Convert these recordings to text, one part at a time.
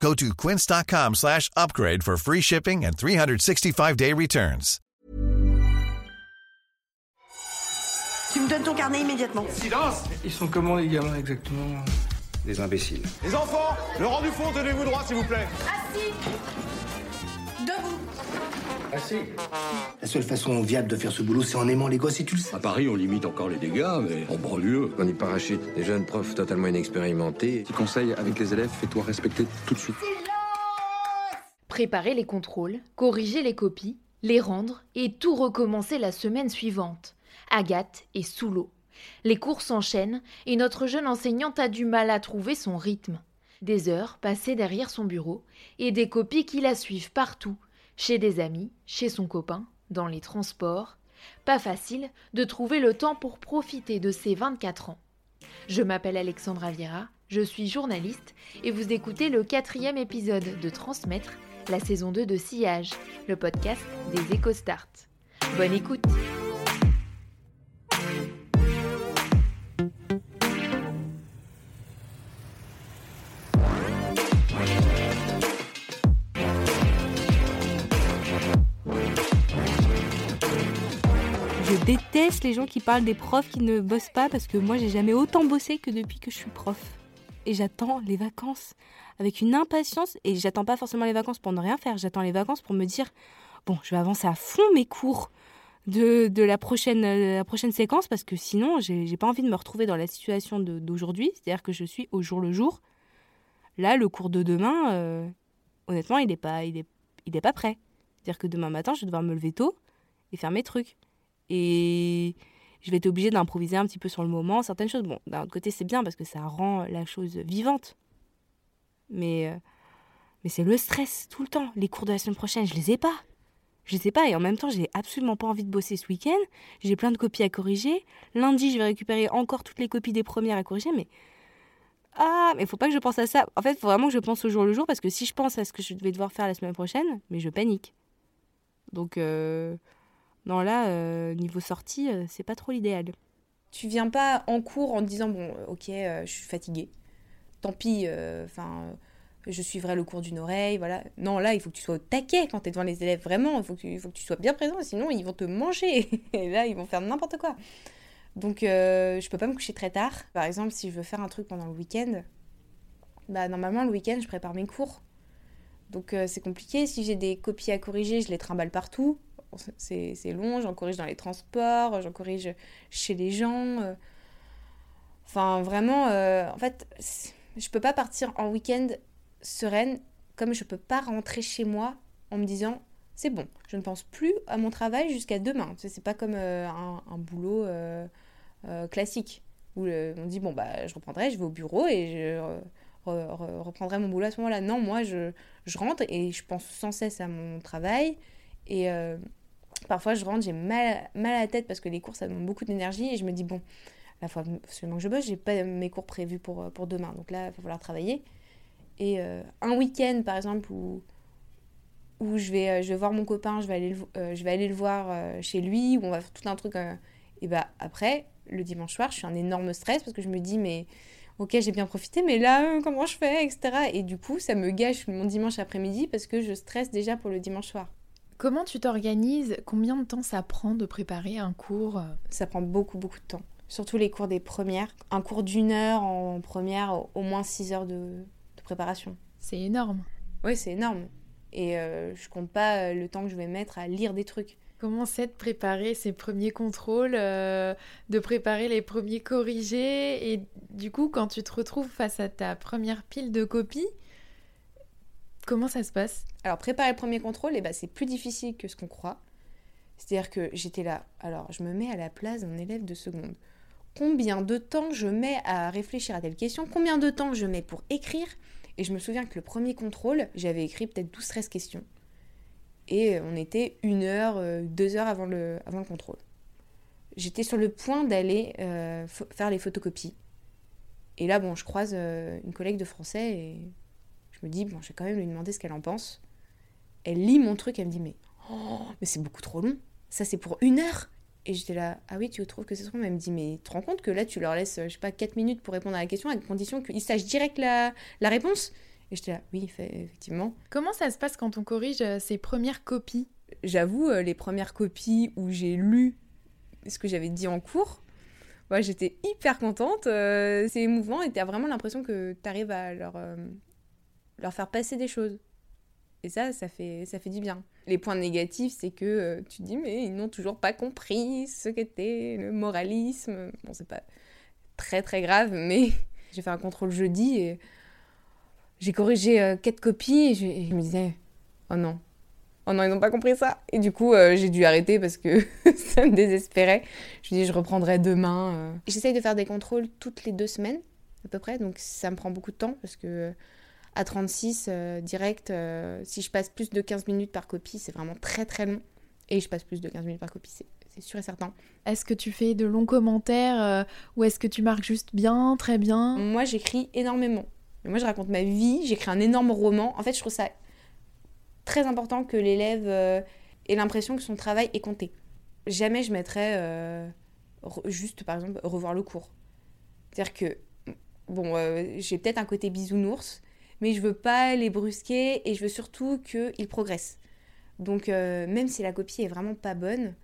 Go to quince.com slash upgrade for free shipping and 365-day returns. Tu me donnes ton carnet immédiatement. Silence Ils sont comment les gamins exactement? Des imbéciles. Les enfants, le rang du fond, tenez-vous droit s'il vous plaît. Assis Debout La seule façon viable de faire ce boulot, c'est en aimant les gosses et tu le sais. À Paris, on limite encore les dégâts, mais en banlieue. On y parachute des jeunes profs totalement inexpérimentés. Petit conseil avec les élèves, fais-toi respecter tout de suite. Préparer les contrôles, corriger les copies, les rendre et tout recommencer la semaine suivante. Agathe est sous l'eau. Les cours s'enchaînent et notre jeune enseignante a du mal à trouver son rythme. Des heures passées derrière son bureau et des copies qui la suivent partout, chez des amis, chez son copain, dans les transports. Pas facile de trouver le temps pour profiter de ses 24 ans. Je m'appelle Alexandra Viera, je suis journaliste et vous écoutez le quatrième épisode de Transmettre, la saison 2 de Sillage, le podcast des EcoStart. Bonne écoute les gens qui parlent des profs qui ne bossent pas parce que moi j'ai jamais autant bossé que depuis que je suis prof. Et j'attends les vacances avec une impatience et j'attends pas forcément les vacances pour ne rien faire, j'attends les vacances pour me dire bon, je vais avancer à fond mes cours de, de la, prochaine, la prochaine séquence parce que sinon j'ai pas envie de me retrouver dans la situation d'aujourd'hui, c'est-à-dire que je suis au jour le jour. Là, le cours de demain, euh, honnêtement, il n'est pas, il est, il est pas prêt. C'est-à-dire que demain matin, je vais devoir me lever tôt et faire mes trucs. Et je vais être obligée d'improviser un petit peu sur le moment certaines choses. Bon, d'un autre côté, c'est bien parce que ça rend la chose vivante. Mais, euh, mais c'est le stress tout le temps. Les cours de la semaine prochaine, je les ai pas. Je ai pas et en même temps, j'ai absolument pas envie de bosser ce week-end. J'ai plein de copies à corriger. Lundi, je vais récupérer encore toutes les copies des premières à corriger. Mais ah, mais faut pas que je pense à ça. En fait, faut vraiment que je pense au jour le jour parce que si je pense à ce que je vais devoir faire la semaine prochaine, mais je panique. Donc euh, non là, euh, niveau sortie, euh, c'est pas trop l'idéal. Tu viens pas en cours en te disant bon, euh, ok, je suis fatiguée. Tant pis, enfin, je suivrai le cours d'une oreille, voilà. Non, là, il faut que tu sois au taquet quand tu devant les élèves, vraiment. Il faut que tu, faut que tu sois bien présent, sinon ils vont te manger. Et là, ils vont faire n'importe quoi. Donc, je peux pas me coucher très tard. Par exemple, si je veux faire un truc pendant le week-end, bah normalement le week-end, je prépare mes cours. Donc c'est compliqué. Si j'ai des copies à corriger, je les trimballe partout. C'est long, j'en corrige dans les transports, j'en corrige chez les gens. euh. Enfin, vraiment, euh, en fait, je peux pas partir en week-end sereine comme je peux pas rentrer chez moi en me disant c'est bon, je ne pense plus à mon travail jusqu'à demain. C'est pas comme euh, un, boulot classique où on dit bon, bah, je reprendrai, je vais au bureau et je re- re- reprendrai mon boulot à ce moment-là. Non, moi, je, je rentre et je pense sans cesse à mon travail. Et parfois, je rentre, j'ai mal, à la tête parce que les cours, ça demande beaucoup d'énergie. Et je me dis, bon, la fois absolument que je bosse, j'ai pas mes cours prévus pour, euh, pour demain. Donc là, il va falloir travailler. Et euh, un week-end, par exemple, où, où je, vais, euh, je voir mon copain, je vais aller le, voir chez lui, où on va faire tout un truc. et bah après, le dimanche soir, je suis un énorme stress parce que je me dis, mais ok, j'ai bien profité, mais là, comment je fais, etc. Et du coup, ça me gâche mon dimanche après-midi parce que je stresse déjà pour le dimanche soir. Comment tu t'organises? Combien de temps ça prend de préparer un cours Ça prend beaucoup, beaucoup de temps. Surtout les cours des premières. Un cours d'une heure en première, au moins six heures de, de préparation. C'est énorme. Oui, c'est énorme. Et euh, je compte pas euh, le temps que je vais mettre à lire des trucs. Comment c'est de préparer ces premiers contrôles, euh, de préparer les premiers corrigés? Et du coup quand tu te retrouves face à ta première pile de copies, comment ça se passe? Alors, préparer le premier contrôle, eh ben, c'est plus difficile que ce qu'on croit. C'est-à-dire que j'étais là. Alors, je me mets à la place d'un élève de seconde. Combien de temps je mets à réfléchir à telle question? Combien de temps je mets pour écrire? Et je me souviens que le premier contrôle, j'avais écrit peut-être 12-13 questions. Et on était une heure, euh, deux heures avant le, avant le contrôle. J'étais sur le point d'aller euh, faire les photocopies. Et là, bon, je croise euh, une collègue de français et je me dis, bon, je vais quand même lui demander ce qu'elle en pense. Elle lit mon truc, elle me dit, mais, oh, mais c'est beaucoup trop long. Ça, c'est pour une heure. Et j'étais là, ah oui, tu trouves que c'est trop long? Elle me dit, mais tu te rends compte que là, tu leur laisses, je sais pas, 4 minutes pour répondre à la question, à condition qu'ils sachent direct la, la réponse Et j'étais là, oui, effectivement. Comment ça se passe quand on corrige euh, ses premières copies? J'avoue, euh, les premières copies où j'ai lu ce que j'avais dit en cours, moi, j'étais hyper contente. Euh, c'est émouvant et tu as vraiment l'impression que tu arrives à leur, leur faire passer des choses. Et ça, ça fait, ça fait du bien. Les points négatifs, c'est que euh, tu dis, mais ils n'ont toujours pas compris ce qu'était le moralisme. Bon, c'est pas très très grave, mais j'ai fait un contrôle jeudi et j'ai corrigé euh, quatre copies et je, me disais, oh non, oh non, ils n'ont pas compris ça. Et du coup, euh, j'ai dû arrêter parce que ça me désespérait. Je me dis, je reprendrai demain. J'essaye de faire des contrôles toutes les deux semaines, à peu près, donc ça me prend beaucoup de temps parce que à 36 euh, direct, euh, si je passe plus de 15 minutes par copie, c'est vraiment très très long. Et je passe plus de 15 minutes par copie, c'est sûr et certain. Est-ce que tu fais de longs commentaires euh, ou est-ce que tu marques juste bien, très bien? Moi, j'écris énormément. Moi, je raconte ma vie, j'écris un énorme roman. En fait, je trouve ça très important que l'élève ait l'impression que son travail est compté. Jamais je mettrais juste, par exemple, revoir le cours. C'est-à-dire que, bon, j'ai peut-être un côté bisounours, mais je veux pas les brusquer et je veux surtout qu'ils progressent. Donc euh, même si la copie est vraiment pas bonne,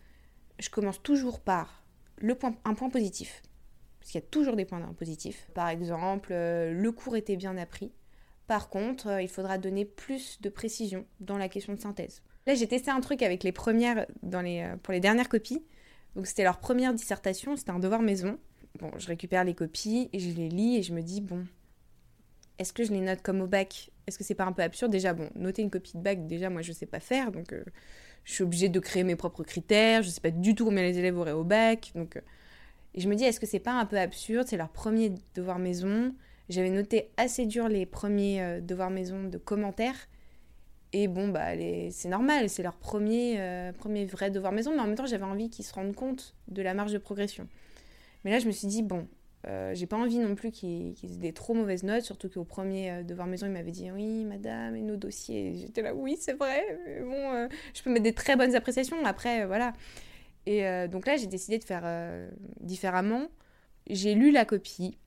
je commence toujours par le point, un point positif. Parce qu'il y a toujours des points positifs. Par exemple, euh, le cours était bien appris. Par contre, euh, il faudra donner plus de précision dans la question de synthèse. Là, j'ai testé un truc avec les premières, pour les dernières copies. Donc c'était leur première dissertation, c'était un devoir maison. Bon, je récupère les copies et je les lis et je me dis, bon, est-ce que je les note comme au bac? Est-ce que c'est pas un peu absurde? Déjà, bon, noter une copie de bac, déjà, moi, je sais pas faire, donc euh, je suis obligée de créer mes propres critères. Je sais pas du tout combien les élèves auraient au bac, donc. Euh, et je me dis, est-ce que c'est pas un peu absurde? C'est leur premier devoir maison. J'avais noté assez dur les premiers euh, devoirs maison de commentaires. Et bon, bah, c'est normal, c'est leur premier, premier vrai devoir maison, mais en même temps, j'avais envie qu'ils se rendent compte de la marge de progression. Mais là, je me suis dit, bon, euh, j'ai pas envie non plus qu'ils aient des trop mauvaises notes, surtout qu'au premier euh, devoir maison, il m'avait dit Oui, madame, et nos dossiers. J'étais là, oui, c'est vrai, mais bon, euh, je peux mettre des très bonnes appréciations, après, voilà. Et donc là, j'ai décidé de faire différemment. J'ai lu la copie.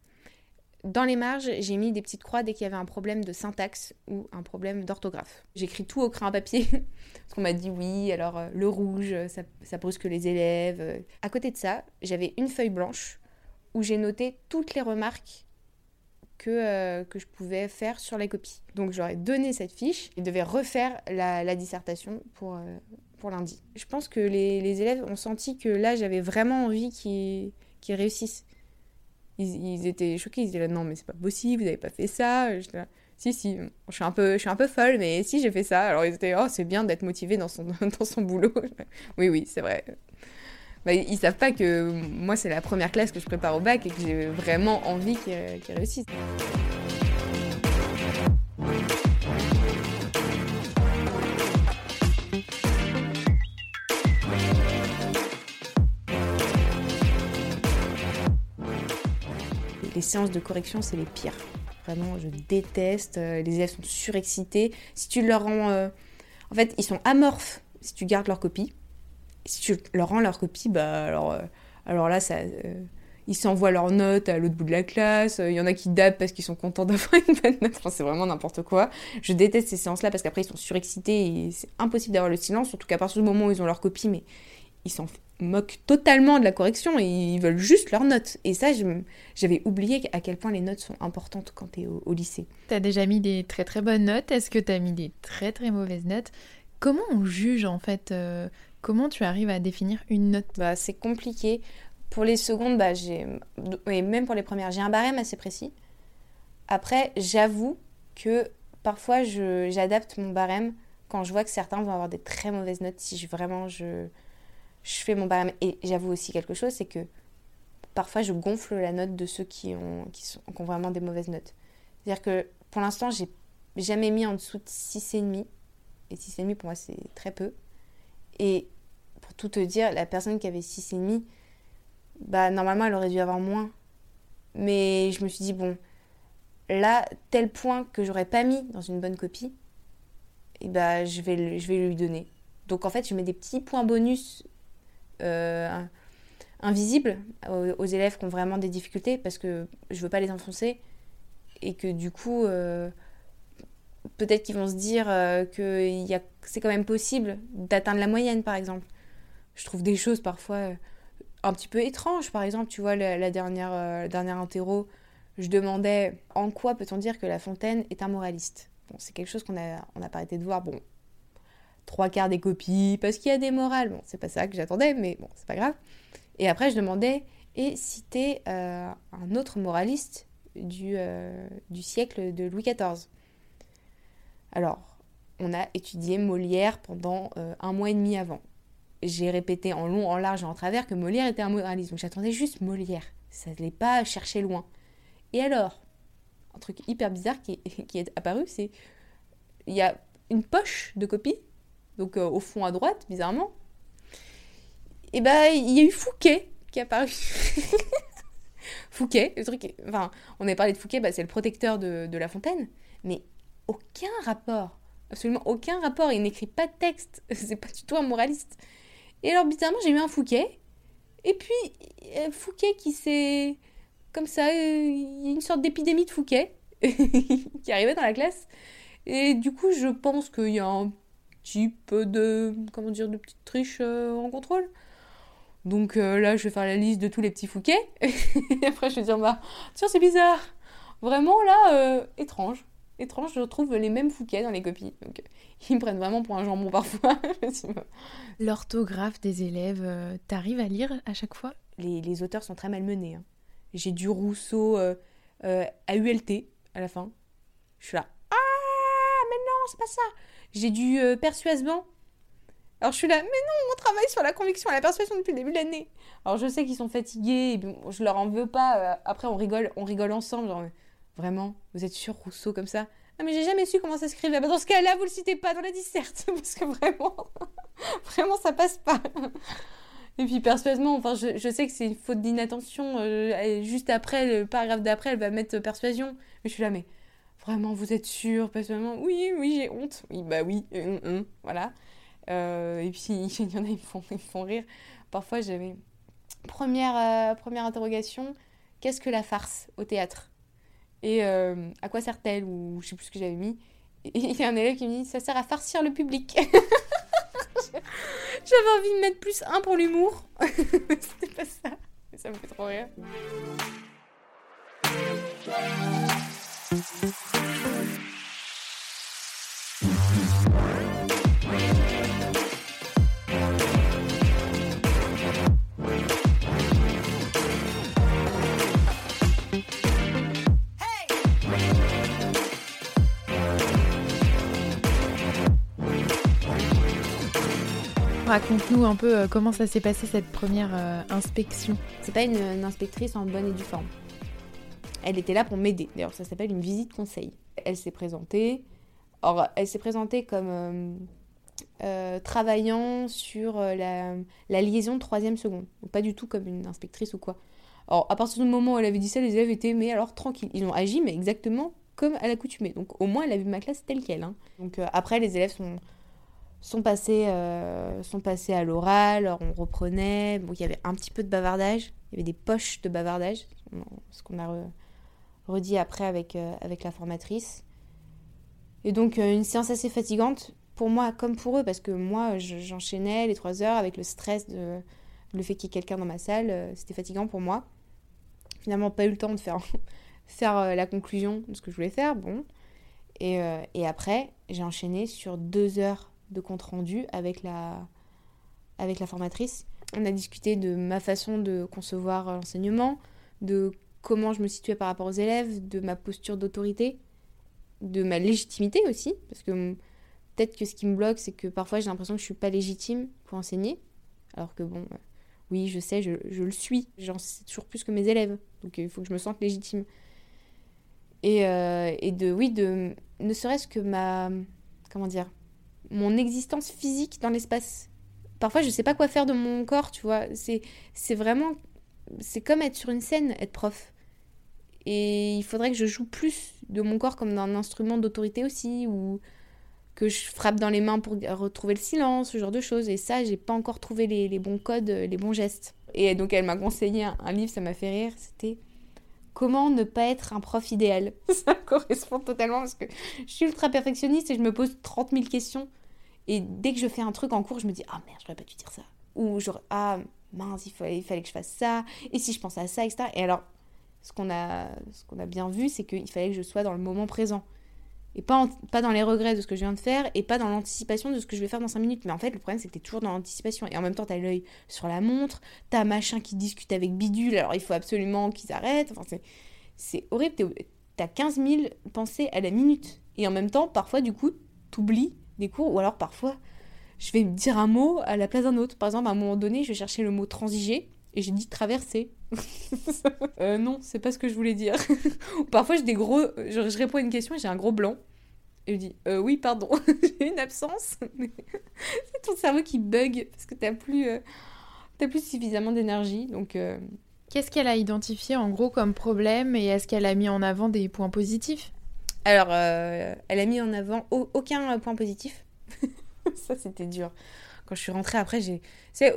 Dans les marges, j'ai mis des petites croix dès qu'il y avait un problème de syntaxe ou un problème d'orthographe. J'écris tout au crayon à papier, parce qu'on m'a dit oui, alors le rouge, ça, ça brusque les élèves. À côté de ça, j'avais une feuille blanche où j'ai noté toutes les remarques que, euh, que je pouvais faire sur les copies. Donc j'aurais donné cette fiche et devais refaire la, dissertation pour, euh, pour lundi. Je pense que les, les, élèves ont senti que là j'avais vraiment envie qu'ils réussissent. Ils, étaient choqués, ils disaient là, non mais c'est pas possible, vous n'avez pas fait ça. J'étais là, si si, je suis un peu, je suis un peu folle, mais si j'ai fait ça. Alors ils étaient, oh c'est bien d'être motivé dans son, dans son boulot. oui oui c'est vrai. Bah, ils savent pas que moi c'est la première classe que je prépare au bac et que j'ai vraiment envie qu'ils réussissent. Les séances de correction, c'est les pires. Vraiment, je déteste. Euh, les élèves sont surexcités. Si tu leur rends. Euh, en fait, ils sont amorphes si tu gardes leur copie si tu leur rends leur copie, bah alors, euh, alors là, ça, euh, ils s'envoient leurs notes à l'autre bout de la classe. Il y en a qui dabent parce qu'ils sont contents d'avoir une bonne note. C'est vraiment n'importe quoi. Je déteste ces séances-là parce qu'après, ils sont surexcités et c'est impossible d'avoir le silence. Surtout qu'à partir du moment où ils ont leur copie, mais ils s'en moquent totalement de la correction ils veulent juste leurs notes. Et ça, j'avais oublié à quel point les notes sont importantes quand tu es au, lycée. Tu as déjà mis des très très bonnes notes. Est-ce que tu as mis des très très mauvaises notes? Comment on juge en fait euh, Comment tu arrives à définir une note? Bah, C'est compliqué. Pour les secondes, bah, même pour les premières, j'ai un barème assez précis. Après, j'avoue que parfois, j'adapte mon barème quand je vois que certains vont avoir des très mauvaises notes. Si je... vraiment je... fais mon barème. Et j'avoue aussi quelque chose, c'est que parfois, je gonfle la note de ceux qui ont, qui ont vraiment des mauvaises notes. C'est-à-dire que pour l'instant, j'ai jamais mis en dessous de 6,5 Et 6,5 pour moi, c'est très peu. Tout te dire, la personne qui avait 6,5, bah, normalement, elle aurait dû avoir moins. Mais je me suis dit, bon, là, tel point que j'aurais pas mis dans une bonne copie, et bah, je, vais, je lui donner. Donc en fait, je mets des petits points bonus euh, invisibles aux, élèves qui ont vraiment des difficultés parce que je veux pas les enfoncer et que du coup, euh, peut-être qu'ils vont se dire euh, que c'est quand même possible d'atteindre la moyenne par exemple. Je trouve des choses parfois un petit peu étranges. Par exemple, tu vois, la, dernière, la dernière interro, je demandais en quoi peut-on dire que La Fontaine est un moraliste? Bon, c'est quelque chose qu'on a, on pas arrêté de voir. Bon, trois quarts des copies, parce qu'il y a des morales. Bon, c'est pas ça que j'attendais, mais bon, c'est pas grave. Et après, je demandais, et citer euh, un autre moraliste du, euh, du siècle de Louis XIV. Alors, on a étudié Molière pendant euh, un mois et demi avant. J'ai répété en long, en large et en travers que Molière était un moraliste. Donc j'attendais juste Molière. Ça ne l'est pas chercher loin. Et alors, un truc hyper bizarre qui est, apparu, c'est il y a une poche de copies donc euh, au fond à droite, bizarrement. Et ben il y a eu Fouquet qui est apparu. Fouquet, le truc, enfin, on avait parlé de Fouquet, bah, c'est le protecteur de, de, La Fontaine, mais aucun rapport, absolument aucun rapport. Il n'écrit pas de texte, c'est pas du tout un moraliste. Et alors bizarrement, j'ai eu un Fouquet, et puis Fouquet qui s'est, comme ça, euh, il y a une sorte d'épidémie de Fouquet qui arrivait dans la classe. Et du coup, je pense qu'il y a un type de, comment dire, de petites triches euh, en contrôle. Donc euh, là, je vais faire la liste de tous les petits Fouquets. et après, je vais dire, bah, tiens, c'est bizarre. Vraiment, là, euh, étrange. Étrange, je trouve les mêmes Fouquets dans les copies. Donc, ils me prennent vraiment pour un jambon parfois. L'orthographe des élèves, t'arrives à lire à chaque fois? Les, les, auteurs sont très malmenés. Hein. J'ai du Rousseau à ULT à la fin. Je suis là, ah, mais non, c'est pas ça. J'ai euh, persuasement. Alors je suis là, mais non, on travaille sur la conviction et la persuasion depuis le début de l'année. Alors je sais qu'ils sont fatigués, et bon, je leur en veux pas. Euh, après on rigole, on rigole ensemble. Genre, vraiment, vous êtes sûr Rousseau comme ça Ah mais j'ai jamais su comment ça s'écrivait. Bah, dans ce cas-là, vous le citez pas dans la disserte parce que vraiment, vraiment ça passe pas. Et puis persuasement, enfin je, sais que c'est une faute d'inattention. Euh, juste après, le paragraphe d'après, elle va mettre persuasion. Mais je suis là, mais Vraiment, vous êtes sûr? Personnellement, oui, oui, j'ai honte. Oui, bah oui, euh, euh, voilà. Et puis, il y en a, ils font, font rire. Parfois, j'avais. Première, première interrogation qu'est-ce que la farce au théâtre? Et à quoi sert-elle Ou je sais plus ce que j'avais mis. Et il y a un élève qui me dit ça sert à farcir le public. J'avais envie de mettre plus un pour l'humour. C'était pas ça. Ça me fait trop rire. Raconte-nous un peu euh, comment ça s'est passé cette première euh, inspection. C'est pas une, inspectrice en bonne et due forme. Elle était là pour m'aider. D'ailleurs, ça s'appelle une visite conseil. Elle s'est présentée. Or, elle s'est présentée comme euh, travaillant sur la, liaison de troisième seconde. Donc, pas du tout comme une inspectrice ou quoi. Alors, à partir du moment où elle avait dit ça, les élèves étaient, mais alors tranquilles. Ils ont agi, mais exactement comme à l'accoutumée. Donc, au moins, elle a vu ma classe telle qu'elle. Hein. Donc, après, les élèves sont sont passés, euh, sont passés à l'oral, on reprenait. Bon, il y avait un petit peu de bavardage, il y avait des poches de bavardage, ce qu'on a redit après avec, euh, avec la formatrice. Et donc, euh, une séance assez fatigante pour moi comme pour eux, parce que moi, j'enchaînais les trois heures avec le stress de le fait qu'il y ait quelqu'un dans ma salle. C'était fatigant pour moi. Finalement, pas eu le temps de faire, faire la conclusion de ce que je voulais faire. Bon. Et, et après, j'ai enchaîné sur deux heures de compte rendu avec la, avec la formatrice. On a discuté de ma façon de concevoir l'enseignement, de comment je me situais par rapport aux élèves, de ma posture d'autorité, de ma légitimité aussi, parce que peut-être que ce qui me bloque, c'est que parfois j'ai l'impression que je suis pas légitime pour enseigner, alors que bon, euh, oui, je sais, je, je le suis, j'en sais toujours plus que mes élèves, donc il faut que je me sente légitime. Et, euh, et de, oui, de, ne serait-ce que ma, comment dire, mon existence physique dans l'espace. Parfois, je sais pas quoi faire de mon corps, tu vois. C'est, c'est vraiment. C'est comme être sur une scène, être prof. Et il faudrait que je joue plus de mon corps comme d'un instrument d'autorité aussi, ou que je frappe dans les mains pour retrouver le silence, ce genre de choses. Et ça, j'ai pas encore trouvé les, bons codes, les bons gestes. Et donc, elle m'a conseillé un livre, ça m'a fait rire. C'était Comment ne pas être un prof idéal Ça correspond totalement parce que je suis ultra perfectionniste et je me pose 30 000 questions. Et dès que je fais un truc en cours, je me dis Ah merde, j'aurais pas dû dire ça. Ou genre Ah mince, il fallait, il que je fasse ça. Et si je pense à ça, etc. Et alors, ce qu'on a, ce qu'on a bien vu, c'est qu'il fallait que je sois dans le moment présent. Et pas, pas dans les regrets de ce que je viens de faire, et pas dans l'anticipation de ce que je vais faire dans 5 minutes. Mais en fait, le problème, c'est que t'es toujours dans l'anticipation. Et en même temps, t'as l'œil sur la montre, t'as machin qui discute avec bidule, alors il faut absolument qu'ils arrêtent. Enfin, c'est, horrible. T'as 15 000 pensées à la minute. Et en même temps, parfois, du coup, t'oublies des cours, ou alors parfois, je vais dire un mot à la place d'un autre. Par exemple, à un moment donné, je vais chercher le mot transiger, et j'ai dit traverser. euh, non, c'est pas ce que je voulais dire. Parfois, j'ai des gros. Je, je, réponds à une question et j'ai un gros blanc. Et je dis euh, oui, pardon, j'ai une absence. c'est ton cerveau qui bug parce que t'as plus, euh, plus suffisamment d'énergie. Donc. Euh... Qu'est-ce qu'elle a identifié en gros comme problème et est-ce qu'elle a mis en avant des points positifs? Alors, elle a mis en avant aucun point positif. Ça, c'était dur quand je suis rentrée après, j'ai.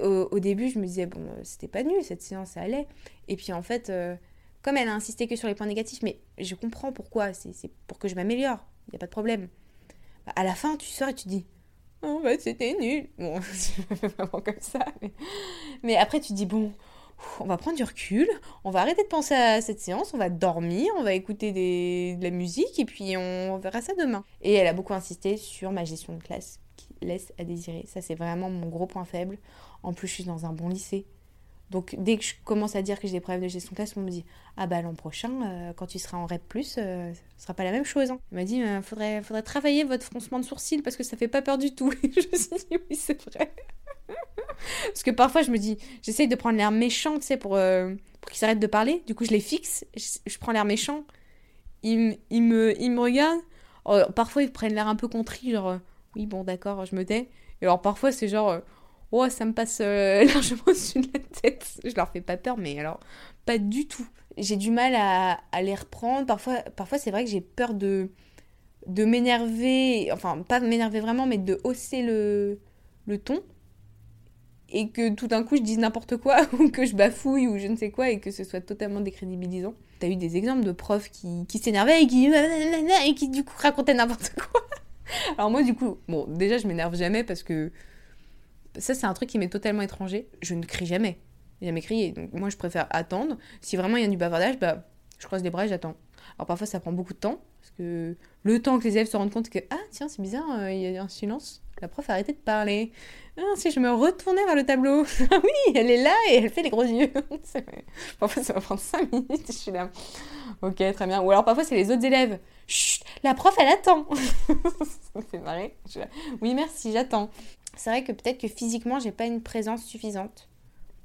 Au, début, je me disais, bon, c'était pas nul, cette séance, ça allait. Et puis en fait, euh, comme elle a insisté que sur les points négatifs, mais je comprends pourquoi, c'est pour que je m'améliore, il n'y a pas de problème. Bah, à la fin, tu sors et tu dis, oh, bah, c'était nul. Bon, c'est vraiment comme ça. Mais... après, tu dis, bon, on va prendre du recul, on va arrêter de penser à cette séance, on va dormir, on va écouter de la musique et puis on verra ça demain. Et elle a beaucoup insisté sur ma gestion de classe laisse à désirer. Ça, c'est vraiment mon gros point faible. En plus, je suis dans un bon lycée. Donc, dès que je commence à dire que j'ai des problèmes de gestion de classe, on me dit Ah bah l'an prochain, euh, quand tu seras en REP, euh, ce sera pas la même chose. Hein. Il m'a dit euh, faudrait, faudrait travailler votre froncement de sourcils parce que ça fait pas peur du tout. Je me suis dit Oui, c'est vrai. parce que parfois, je me dis J'essaye de prendre l'air méchant, tu sais, pour, euh, pour qu'ils s'arrêtent de parler. Du coup, je les fixe, je, prends l'air méchant. Ils, ils, me, ils me regardent. Oh, parfois, ils prennent l'air un peu contrit, genre oui, bon, d'accord, je me tais. Et alors parfois, c'est genre, euh, oh, ça me passe euh, largement au-dessus de la tête. Je leur fais pas peur, mais alors, pas du tout. J'ai du mal à, à, les reprendre. Parfois, parfois c'est vrai que j'ai peur de, de m'énerver, enfin, pas m'énerver vraiment, mais de hausser le, le ton. Et que tout d'un coup, je dise n'importe quoi, ou que je bafouille, ou je ne sais quoi, et que ce soit totalement décrédibilisant. T'as eu des exemples de profs qui, qui s'énervaient et qui, et qui, du coup, racontaient n'importe quoi? Alors moi, du coup, bon, déjà, je m'énerve jamais parce que ça, c'est un truc qui m'est totalement étranger. Je ne crie jamais. Jamais crié. Donc moi, je préfère attendre. Si vraiment il y a du bavardage, bah, je croise les bras et j'attends. Alors parfois, ça prend beaucoup de temps. Parce que le temps que les élèves se rendent compte que, ah, tiens, c'est bizarre, euh, il y a un silence. La prof a arrêté de parler. Ah, si je me retournais vers le tableau. Ah oui, elle est là et elle fait les gros yeux. parfois, ça va prendre 5 minutes. Je suis là. Ok, très bien. Ou alors parfois, c'est les autres élèves. Chut, la prof, elle attend. ça. Oui, merci, j'attends. C'est vrai que peut-être que physiquement, j'ai pas une présence suffisante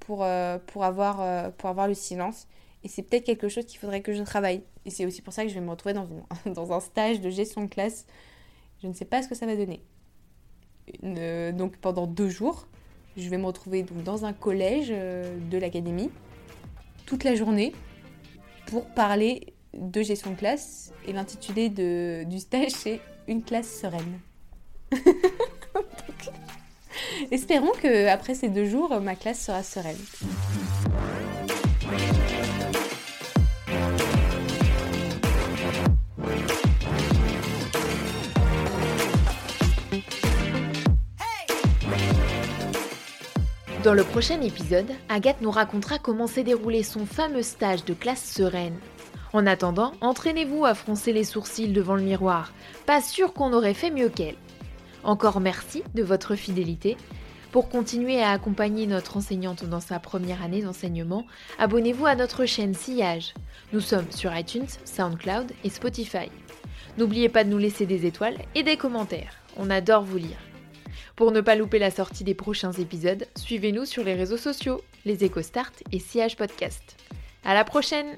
pour, euh, euh, pour avoir le silence. Et c'est peut-être quelque chose qu'il faudrait que je travaille. Et c'est aussi pour ça que je vais me retrouver dans, un stage de gestion de classe. Je ne sais pas ce que ça va donner. Euh, donc pendant deux jours, je vais me retrouver dans un collège de l'académie toute la journée pour parler de gestion de classe et l'intitulé du stage c'est Une classe sereine. Espérons que après ces deux jours, ma classe sera sereine. Dans le prochain épisode, Agathe nous racontera comment s'est déroulé son fameux stage de classe sereine. En attendant, entraînez-vous à froncer les sourcils devant le miroir. Pas sûr qu'on aurait fait mieux qu'elle. Encore merci de votre fidélité. Pour continuer à accompagner notre enseignante dans sa première année d'enseignement, abonnez-vous à notre chaîne Sillage. Nous sommes sur iTunes, SoundCloud et Spotify. N'oubliez pas de nous laisser des étoiles et des commentaires. On adore vous lire. Pour ne pas louper la sortie des prochains épisodes, suivez-nous sur les réseaux sociaux, les EcoStart et Sillage Podcast. À la prochaine!